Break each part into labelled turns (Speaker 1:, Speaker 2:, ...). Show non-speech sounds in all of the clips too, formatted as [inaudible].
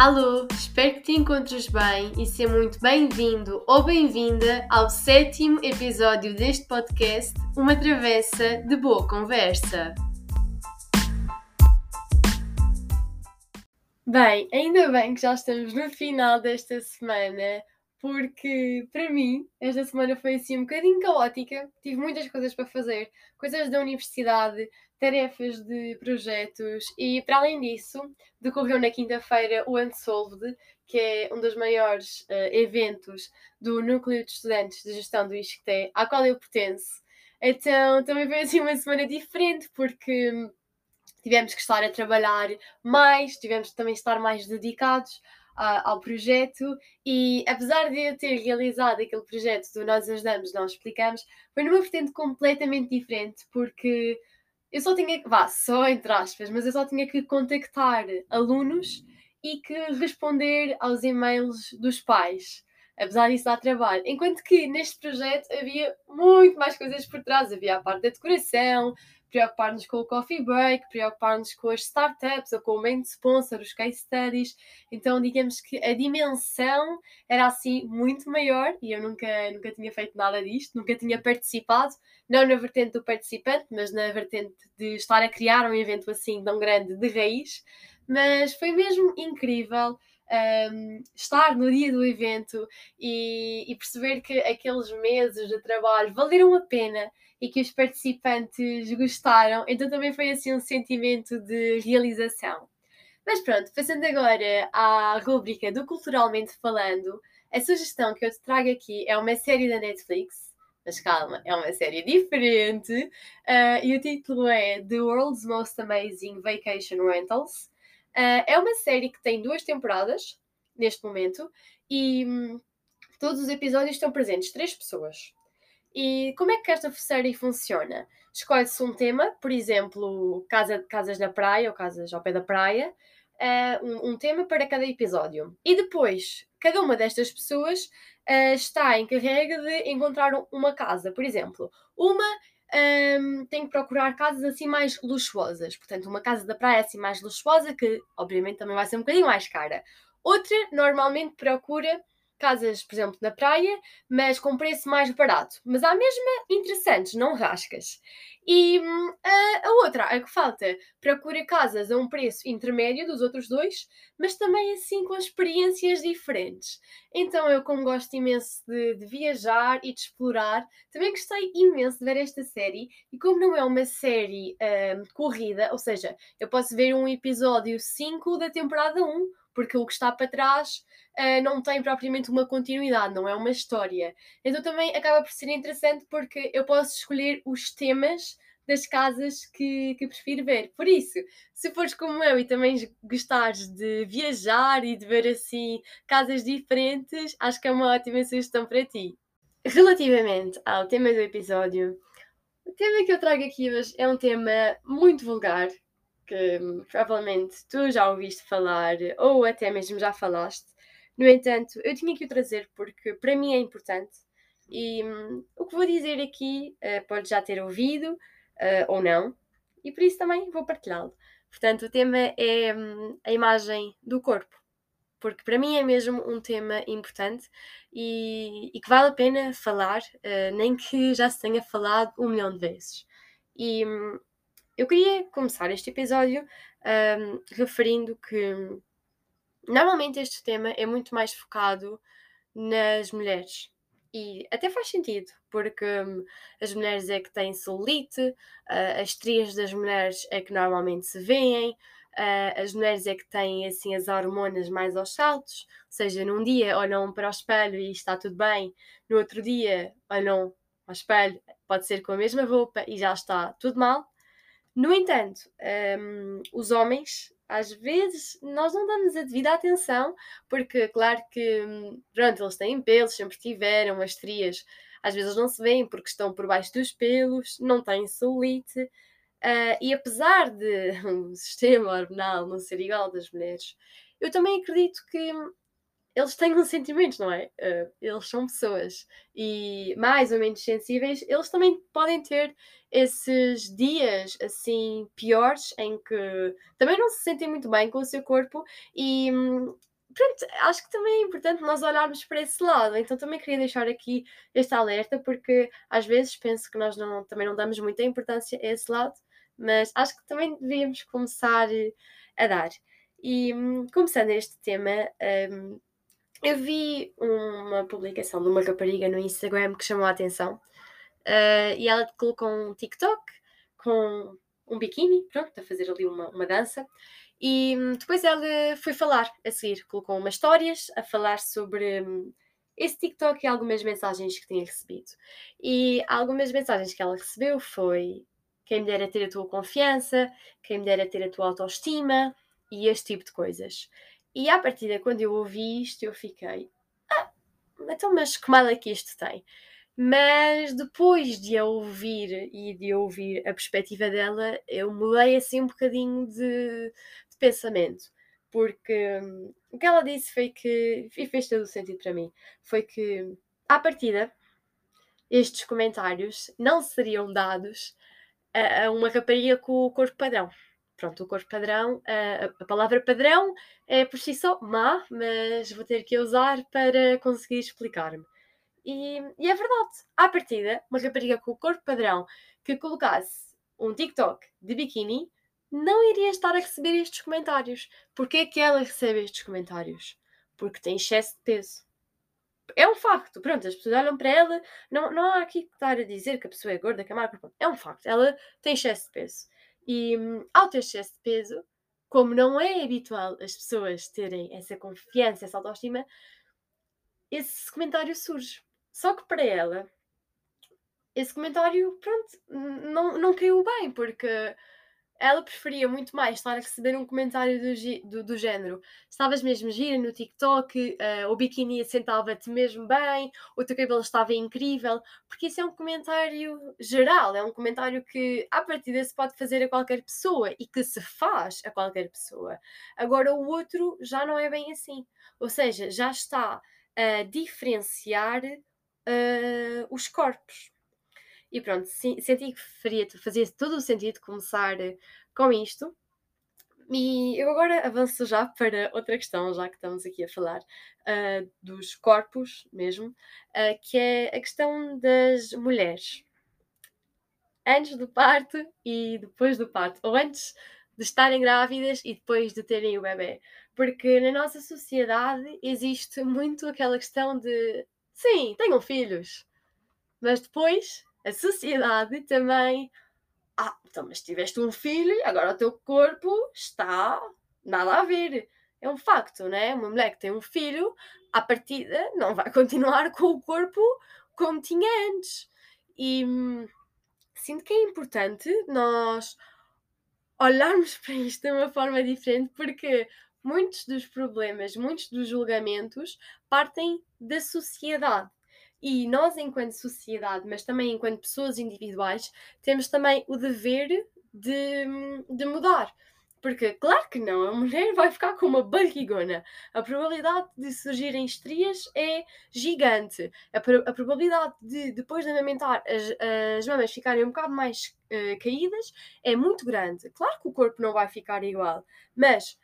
Speaker 1: Alô, espero que te encontres bem e seja muito bem-vindo ou bem-vinda ao sétimo episódio deste podcast, Uma Travessa de Boa Conversa. Bem, ainda bem que já estamos no final desta semana, porque para mim esta semana foi assim um bocadinho caótica. Tive muitas coisas para fazer, coisas da universidade, tarefas de projetos e, para além disso, decorreu na quinta-feira o Unsolved, que é um dos maiores uh, eventos do Núcleo de Estudantes de Gestão do ISCTE, à qual eu pertenço. Então também foi assim uma semana diferente, porque tivemos que estar a trabalhar mais, tivemos que estar mais dedicados ao projeto e apesar de eu ter realizado aquele projeto do Nós Ajudamos, Nós Explicamos, foi numa vertente completamente diferente porque eu só tinha que, vá, só entre aspas, mas eu só tinha que contactar alunos e que responder aos e-mails dos pais. Apesar disso, dá trabalho. Enquanto que neste projeto havia muito mais coisas por trás. Havia a parte da decoração, preocupar-nos com o coffee break, preocupar-nos com as startups ou com o main sponsor, os case studies. Então, digamos que a dimensão era assim muito maior e eu nunca, nunca tinha feito nada disto, nunca tinha participado, não na vertente do participante, mas na vertente de estar a criar um evento assim tão grande de raiz. Mas foi mesmo incrível. Um, estar no dia do evento e, e perceber que aqueles meses de trabalho valeram a pena e que os participantes gostaram, então também foi assim um sentimento de realização. Mas pronto, passando agora à rúbrica do Culturalmente Falando, a sugestão que eu te trago aqui é uma série da Netflix, mas calma, é uma série diferente, uh, e o título é The World's Most Amazing Vacation Rentals. Uh, é uma série que tem duas temporadas, neste momento, e hum, todos os episódios estão presentes três pessoas. E como é que esta série funciona? Escolhe-se um tema, por exemplo, casa, casas na praia ou casas ao pé da praia, uh, um, um, tema para cada episódio. E depois, cada uma destas pessoas uh, está encarregue de encontrar uma casa. Por exemplo, uma um, ehm, tem que procurar casas assim mais luxuosas. Portanto, uma casa da praia assim mais luxuosa, que obviamente também vai ser um bocadinho mais cara. Outra normalmente procura casas, por exemplo, na praia, mas com preço mais barato. Mas há mesmo interessantes, não rascas. E hum, a, a, outra, a que falta, procura casas a um preço intermédio dos outros dois, mas também assim com experiências diferentes. Então eu, como gosto imenso de, de viajar e de explorar, também gostei imenso de ver esta série. E como não é uma série hum, corrida, ou seja, eu posso ver um episódio 5 da temporada 1, porque o que está para trás uh, não tem propriamente uma continuidade, não é uma história. Então também acaba por ser interessante porque eu posso escolher os temas das casas que, que prefiro ver. Por isso, se fores como eu e também gostares de viajar e de ver assim casas diferentes, acho que é uma ótima sugestão para ti. Relativamente ao tema do episódio, o tema que eu trago aqui hoje é um tema muito vulgar, que hum, provavelmente tu já ouviste falar ou até mesmo já falaste. No entanto, eu tinha que o trazer porque para mim é importante e hum, o que vou dizer aqui uh, pode já ter ouvido uh, ou não, e por isso também vou partilhá-lo. Portanto, o tema é hum, a imagem do corpo, porque para mim é mesmo um tema importante e, e que vale a pena falar, uh, nem que já se tenha falado um milhão de vezes. E eu queria começar este episódio um, referindo que normalmente este tema é muito mais focado nas mulheres. E até faz sentido, porque um, as mulheres é que têm celulite, uh, as estrias das mulheres é que normalmente se veem, uh, as mulheres é que têm assim as hormonas mais aos saltos, ou seja, num dia olham para o espelho e está tudo bem, no outro dia olham ao espelho, pode ser com a mesma roupa e já está tudo mal. No entanto, um, os homens, às vezes, nós não damos a devida atenção, porque, claro que, hum, pronto, eles têm pelos, sempre tiveram, as estrias, às vezes não se veem porque estão por baixo dos pelos, não têm celulite, uh, e apesar de o [laughs] sistema hormonal não ser igual das mulheres, eu também acredito que eles têm um sentimentos, não é? Uh, eles são pessoas e mais ou menos sensíveis, eles também podem ter esses dias assim piores em que também não se sentem muito bem com o seu corpo e, pronto, acho que também é importante nós olharmos para esse lado. Então também queria deixar aqui este alerta, porque às vezes penso que nós não, também não damos muita importância a esse lado, mas acho que também devíamos começar a dar. E hum, começando este tema, um, eu vi uma publicação de uma rapariga no Instagram que chamou a atenção uh, e ela colocou um TikTok com um biquíni, pronto, a fazer ali uma, uma dança. E hum, depois ela foi falar a seguir, colocou umas histórias a falar sobre hum, esse TikTok e algumas mensagens que tinha recebido. E algumas mensagens que ela recebeu foi quem me dera ter a tua confiança, quem me dera ter a tua autoestima e este tipo de coisas. E à partida, quando eu ouvi isto, eu fiquei, ah, então, mas que mal é que isto tem? Mas depois de a ouvir e de ouvir a perspectiva dela, eu mudei assim um bocadinho de, de pensamento. Porque hum, o que ela disse foi que, e fez todo o sentido para mim, foi que, à partida, estes comentários não seriam dados a, a uma rapariga com o corpo padrão. Pronto, o corpo padrão, a, a palavra padrão é por si só má, mas vou ter que usar para conseguir explicar-me. E, e, é verdade, à partida, uma rapariga com o corpo padrão que colocasse um TikTok de biquíni não iria estar a receber estes comentários. Porquê é que ela recebe estes comentários? Porque tem excesso de peso é um facto. Pronto, as pessoas olham para ela, não, não há aqui que estar a dizer que a pessoa é gorda, que é magra. É um facto. Ela tem excesso de peso. E ao ter excesso de peso, como não é habitual as pessoas terem essa confiança, essa autoestima, esse comentário surge. Só que para ela, esse comentário, pronto, não, não caiu bem, porque ela preferia muito mais estar a receber um comentário do, do, do género estavas mesmo gira no TikTok, uh, o biquíni assentava-te mesmo bem, o teu cabelo estava incrível, porque isso é um comentário geral, é um comentário que à partida se pode fazer a qualquer pessoa e que se faz a qualquer pessoa. Agora o outro já não é bem assim, ou seja, já está a diferenciar uh, os corpos. E pronto, senti que faria, fazia todo o sentido começar eh, com isto. E eu agora avanço já para outra questão, já que estamos aqui a falar uh, dos corpos mesmo, uh, que é a questão das mulheres. Antes do parto e depois do parto, ou antes de estarem grávidas e depois de terem o bebê. Porque na nossa sociedade existe muito aquela questão de sim, tenham filhos, mas depois a sociedade também. Ah, então, mas tiveste um filho agora o teu corpo está nada a ver. É um facto, né? Uma mulher que tem um filho, à partida, não vai [laughs] continuar com o corpo como tinha antes. E hum, sinto que é importante nós olharmos [laughs] para isto de uma forma diferente, porque muitos dos problemas, muitos dos julgamentos partem da sociedade. E nós, enquanto sociedade, mas também enquanto pessoas individuais, temos também o dever de, de mudar. Porque, claro que não, a mulher vai ficar com uma barrigona. A probabilidade de surgirem estrias é gigante. A, a probabilidade de, depois de amamentar, as, as mamas ficarem um bocado mais uh, caídas é muito grande. Claro que o corpo não vai ficar igual, mas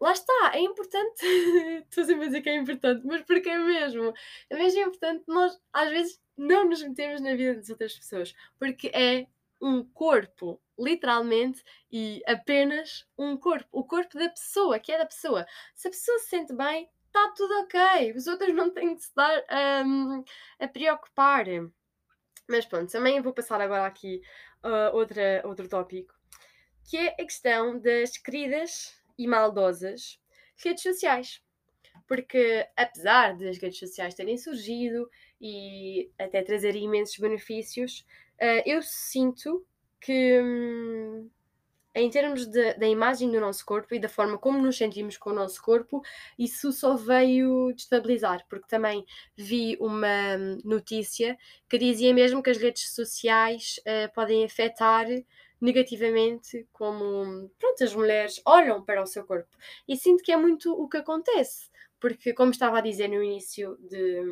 Speaker 1: lá está, é importante. [laughs] Estou sempre a dizer que é importante, mas porque é mesmo. É mesmo importante nós, às vezes, não nos metemos na vida das outras pessoas, porque é um corpo, literalmente, e apenas um corpo. O corpo da pessoa, que é da pessoa. Se a pessoa se sente bem, está tudo ok. Os outros não têm de se dar um, a preocupar. Mas pronto, também vou passar agora aqui uh, outro tópico, que é a questão das queridas e maldosas redes sociais. Porque, apesar das redes sociais terem surgido e até trazerem imensos benefícios, uh, eu sinto que, hum, em termos da imagem do nosso corpo e da forma como nos sentimos com o nosso corpo, isso só veio destabilizar, porque também vi uma hum, notícia que dizia mesmo que as redes sociais uh, podem afetar negativamente como pronto, as mulheres olham para o seu corpo. E sinto que é muito o que acontece, porque, como estava a dizer no início de,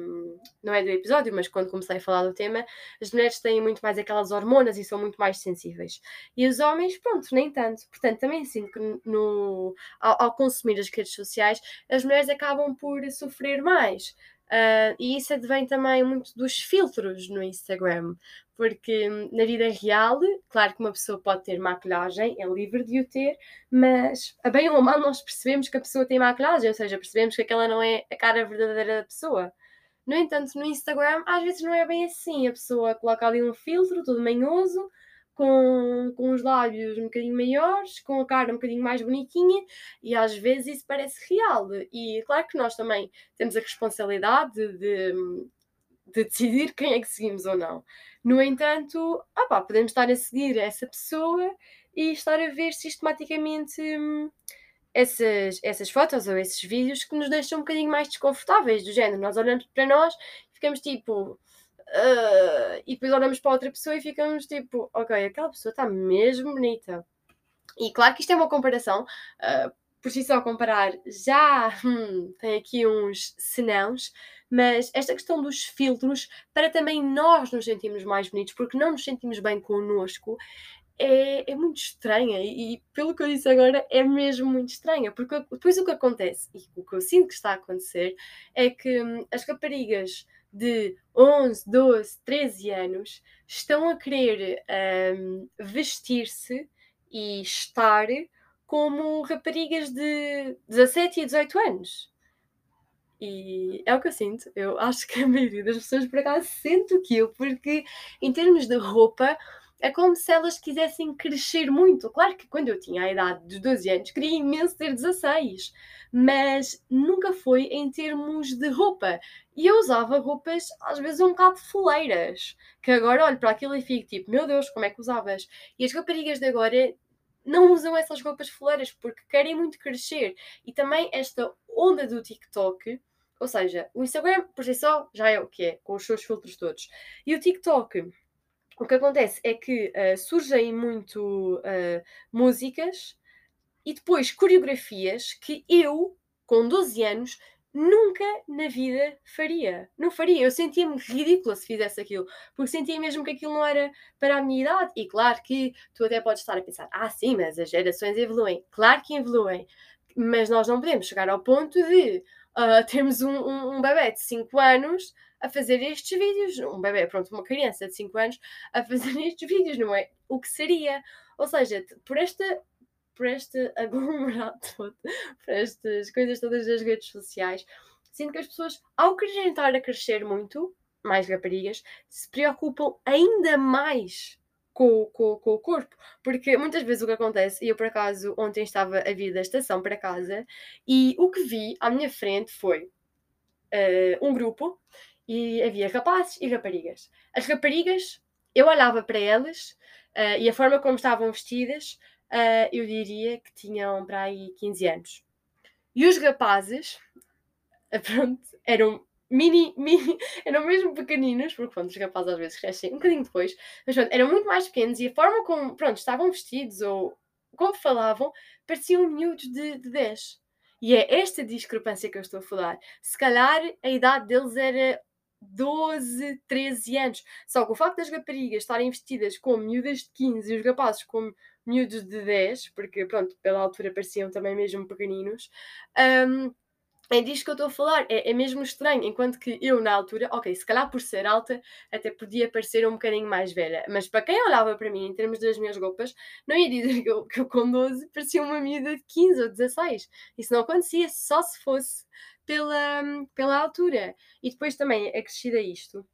Speaker 1: não é do episódio, mas quando comecei a falar do tema, as mulheres têm muito mais aquelas hormonas e são muito mais sensíveis. E os homens, pronto, nem tanto. Portanto, também sinto que no, ao, ao consumir as redes sociais, as mulheres acabam por sofrer mais. Uh, e isso advém também muito dos filtros no Instagram, porque na vida real, claro que uma pessoa pode ter maquilhagem, é livre de o ter, mas a bem ou a mal nós percebemos que a pessoa tem maquilhagem, ou seja, percebemos que aquela não é a cara verdadeira da pessoa. No entanto, no Instagram, às vezes não é bem assim, a pessoa coloca ali um filtro todo manhoso, com, com os lábios um bocadinho maiores, com a cara um bocadinho mais bonitinha, e às vezes isso parece real. E claro que nós também temos a responsabilidade de, de decidir quem é que seguimos ou não. No entanto, opá, podemos estar a seguir essa pessoa e estar a ver sistematicamente hum, essas, essas fotos ou esses vídeos que nos deixam um bocadinho mais desconfortáveis, do género. Nós olhamos para nós e ficamos tipo, Uh, e depois olhamos para outra pessoa e ficamos tipo, ok, aquela pessoa está mesmo bonita. E claro que isto é uma comparação, uh, por si só comparar já hum, tem aqui uns senãos, mas esta questão dos filtros, para também nós nos sentirmos mais bonitos, porque não nos sentimos bem connosco, é, é muito estranha. E, e, pelo que eu disse agora, é mesmo muito estranha, porque depois o que acontece, e o que eu sinto que está a acontecer, é que hum, as raparigas de 11, 12, 13 anos estão a querer um, vestir-se e estar como raparigas de 17 e 18 anos. E é o que eu sinto. Eu acho que a maioria das pessoas por acaso sente aquilo, porque em termos de roupa, é como se elas quisessem crescer muito. Claro que quando eu tinha a idade dos 12 anos, queria imenso ter 16, mas nunca foi em termos de roupa. E eu usava roupas às vezes um bocado foleiras, que agora olho para aquilo e fico tipo, meu Deus, como é que usavas? E as raparigas de agora não usam essas roupas foleiras porque querem muito crescer. E também esta onda do TikTok, ou seja, o Instagram por si só já é o que é, com os seus filtros todos. E o TikTok o que acontece é que uh, surgem muito uh, músicas e depois coreografias que eu, com 12 anos, nunca na vida faria. Não faria. Eu sentia-me ridícula se fizesse aquilo, porque sentia mesmo que aquilo não era para a minha idade. E claro que tu até podes estar a pensar: ah, sim, mas as gerações evoluem. Claro que evoluem, mas nós não podemos chegar ao ponto de uh, termos um, um, um bebê de 5 anos a fazer estes vídeos. Um bebê, pronto, uma criança de 5 anos a fazer [laughs] estes vídeos, não é? O que seria? Ou seja, por esta por este [laughs] aglomerado por estas coisas todas das redes sociais, sinto que as pessoas, ao quererem estar a crescer muito, mais raparigas, se preocupam ainda mais com, com, com, o corpo. Porque muitas vezes o que acontece, e eu por acaso ontem estava a vir da estação para casa, e o que vi à minha frente foi uh, um grupo e havia rapazes e raparigas. As raparigas, eu olhava para elas uh, e a forma como estavam vestidas, uh, eu diria que tinham para aí 15 anos. E os rapazes, uh, [laughs] pronto, eram mini, mini, eram mesmo pequeninos, porque pronto, os rapazes às vezes crescem um bocadinho depois, mas pronto, eram muito mais pequenos e a forma como, pronto, estavam vestidos ou como falavam, pareciam miúdos de, de 10. E é esta discrepância que eu estou a falar. Se calhar a idade deles era 12, 13 anos. Só que o facto das raparigas estarem vestidas como miúdas de 15 e os rapazes como miúdos de 10, porque pronto, pela altura pareciam também mesmo pequeninos, um, é disto que eu estou a falar, é, é, mesmo estranho, enquanto que eu na altura, ok, se calhar por ser alta, até podia parecer um bocadinho mais velha, mas para quem olhava para mim em termos das minhas roupas, não ia dizer que eu, que eu com 12 parecia uma miúda de 15 ou 16. Isso não acontecia, só se fosse pela, pela altura. E depois também acrescida isto.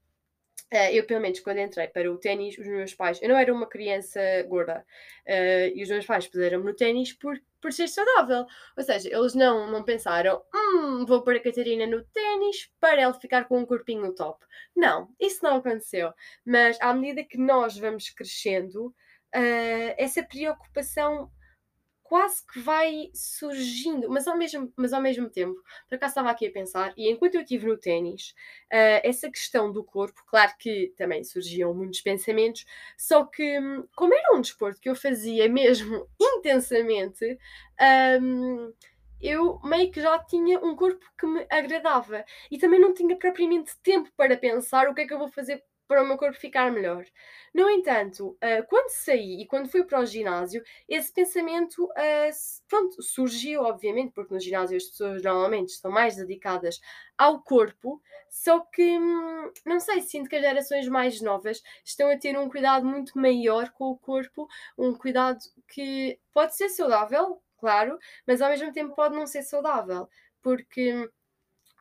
Speaker 1: Uh, eu, pelo menos, quando entrei para o ténis, os meus pais. Eu não era uma criança gorda. Uh, e os meus pais puseram-me no ténis por, por ser saudável. Ou seja, eles não, não pensaram, hum, vou pôr a Catarina no ténis para ela ficar com um corpinho top. Não, isso não aconteceu. Mas à medida que nós vamos crescendo, uh, essa preocupação quase que vai surgindo, mas ao mesmo, mas ao mesmo tempo, por acaso estava aqui a pensar, e enquanto eu estive no ténis, uh, essa questão do corpo, claro que também surgiam muitos pensamentos, só que, hum, como era um desporto que eu fazia mesmo [laughs] intensamente, um, eu meio que já tinha um corpo que me agradava. E também não tinha propriamente tempo para pensar o que é que eu vou fazer para o meu corpo ficar melhor. No entanto, uh, quando saí e quando fui para o ginásio, esse pensamento uh, pronto, surgiu, obviamente, porque no ginásio as pessoas normalmente estão mais dedicadas ao corpo, só que, hum, não sei, sinto que as gerações mais novas estão a ter um cuidado muito maior com o corpo, um cuidado que pode ser saudável, claro, mas ao mesmo tempo pode não ser saudável, porque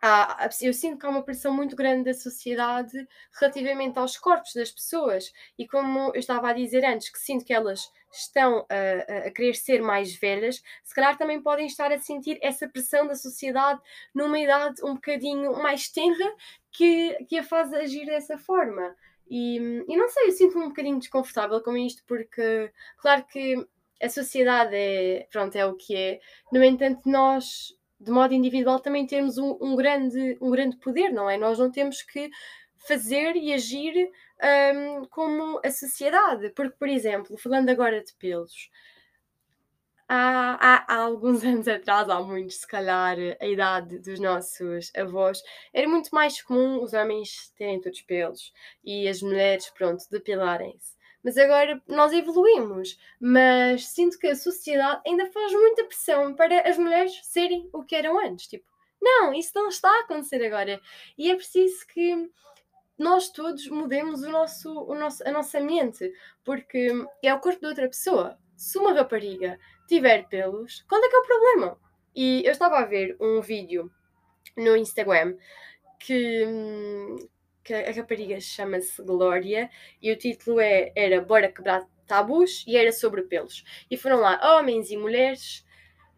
Speaker 1: há, eu sinto que há uma pressão muito grande da sociedade relativamente aos corpos das pessoas. E como eu estava a dizer antes, que sinto que elas estão a, a, querer ser mais velhas, se calhar também podem estar a sentir essa pressão da sociedade numa idade um bocadinho mais tenra que, que a faz agir dessa forma. E, e não sei, eu sinto-me um bocadinho desconfortável com isto, porque, claro que a sociedade é, pronto, é o que é. No entanto, nós de modo individual também temos um, um, grande, um grande poder, não é? Nós não temos que fazer e agir um, como a sociedade. Porque, por exemplo, falando agora de pelos, há, há, há, alguns [laughs] anos atrás, há muitos, se calhar, a idade dos nossos avós, era muito mais comum os homens terem todos pelos e as mulheres, pronto, depilarem-se mas agora nós evoluímos. Mas sinto que a sociedade ainda faz muita pressão para as mulheres serem o que eram antes. Tipo, não, isso não está a acontecer agora. E é preciso que nós todos mudemos o nosso, o nosso, a nossa mente, porque é o corpo de outra pessoa. Se uma rapariga tiver pelos, qual é que é o problema? E eu estava a ver um vídeo no Instagram que, hum, que a rapariga chama-se Glória e o título é, era Bora Quebrar Tabus e era sobre pelos. E foram lá homens e mulheres.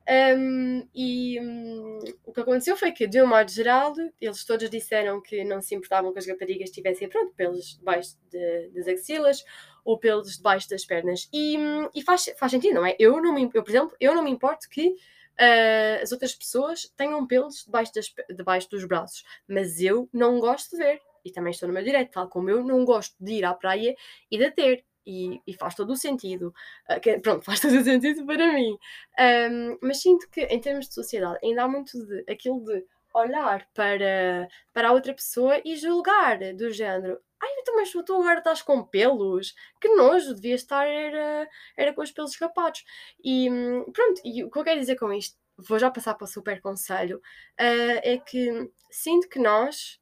Speaker 1: Um, e um, o que aconteceu foi que, de um modo geral, eles todos disseram que não se importavam que as raparigas tivessem pronto, pelos debaixo de, das axilas ou pelos debaixo das pernas. E, hum, e faz, faz sentido, não é? Eu, não me, eu, por exemplo, eu não me importo que uh, as outras pessoas tenham pelos debaixo, das, debaixo dos braços, mas eu não gosto de ver e também estou no meu direito, tal como eu não gosto de ir à praia e de ter. E, e faz todo o sentido. Uh, que, pronto, [laughs] faz todo o sentido para mim. Um, mas sinto que, em termos de sociedade, ainda há muito de aquilo de olhar para, para a outra pessoa e julgar, do género. Ai, então, mas tu agora estás com pelos? Que nojo, devia estar era, era com os pelos escapados. E pronto, e o que eu quero dizer com isto, vou já passar para o super conselho, uh, é que sinto que nós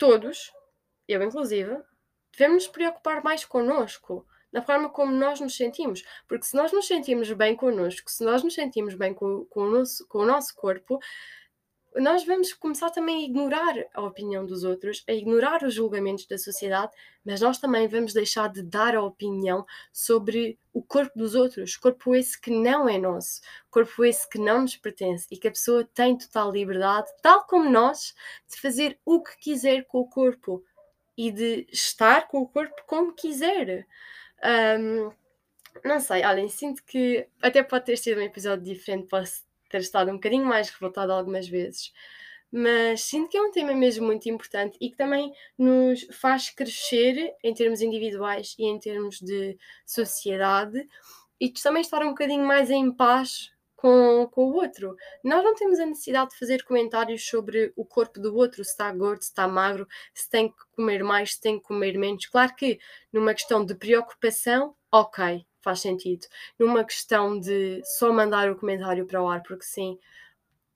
Speaker 1: todos, eu inclusive, devemos nos preocupar mais connosco, da forma como nós nos sentimos. Porque se nós nos sentimos bem connosco, se nós nos sentimos bem com, com, o, nosso, com o nosso corpo, nós vamos começar também a ignorar a opinião dos outros, a ignorar os julgamentos da sociedade, mas nós também vamos deixar de dar a opinião sobre o corpo dos outros, corpo esse que não é nosso, corpo esse que não nos pertence e que a pessoa tem total liberdade, tal como nós, de fazer o que quiser com o corpo e de estar com o corpo como quiser. Um, não sei, olhem, sinto que até pode ter sido um episódio diferente, posso ter estado um bocadinho mais revoltada algumas vezes. Mas sinto que é um tema mesmo muito importante e que também nos faz crescer em termos individuais e em termos de sociedade e também estar um bocadinho mais em paz com, com o outro. Nós não temos a necessidade de fazer comentários sobre o corpo do outro, se está gordo, se está magro, se tem que comer mais, se tem que comer menos. Claro que numa questão de preocupação, ok, faz sentido. Numa questão de só mandar o comentário para o ar, porque sim,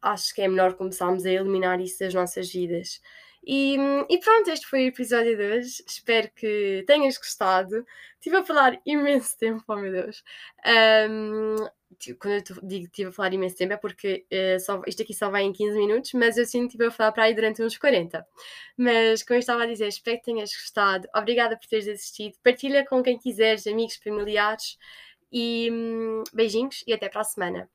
Speaker 1: acho que é melhor começarmos a eliminar isso das nossas vidas. E, e, pronto, este foi o episódio de hoje. Espero que tenhas gostado. Estive a falar imenso tempo, oh meu Deus. Um, quando eu digo estive a falar imenso tempo é porque uh, só, isto aqui só vai em 15 minutos, mas eu sinto que estive a falar para aí durante uns 40. Mas, como eu estava a dizer, espero que tenhas gostado. Obrigada por teres assistido. Partilha com quem quiseres, amigos, familiares. E um, beijinhos e até para a semana.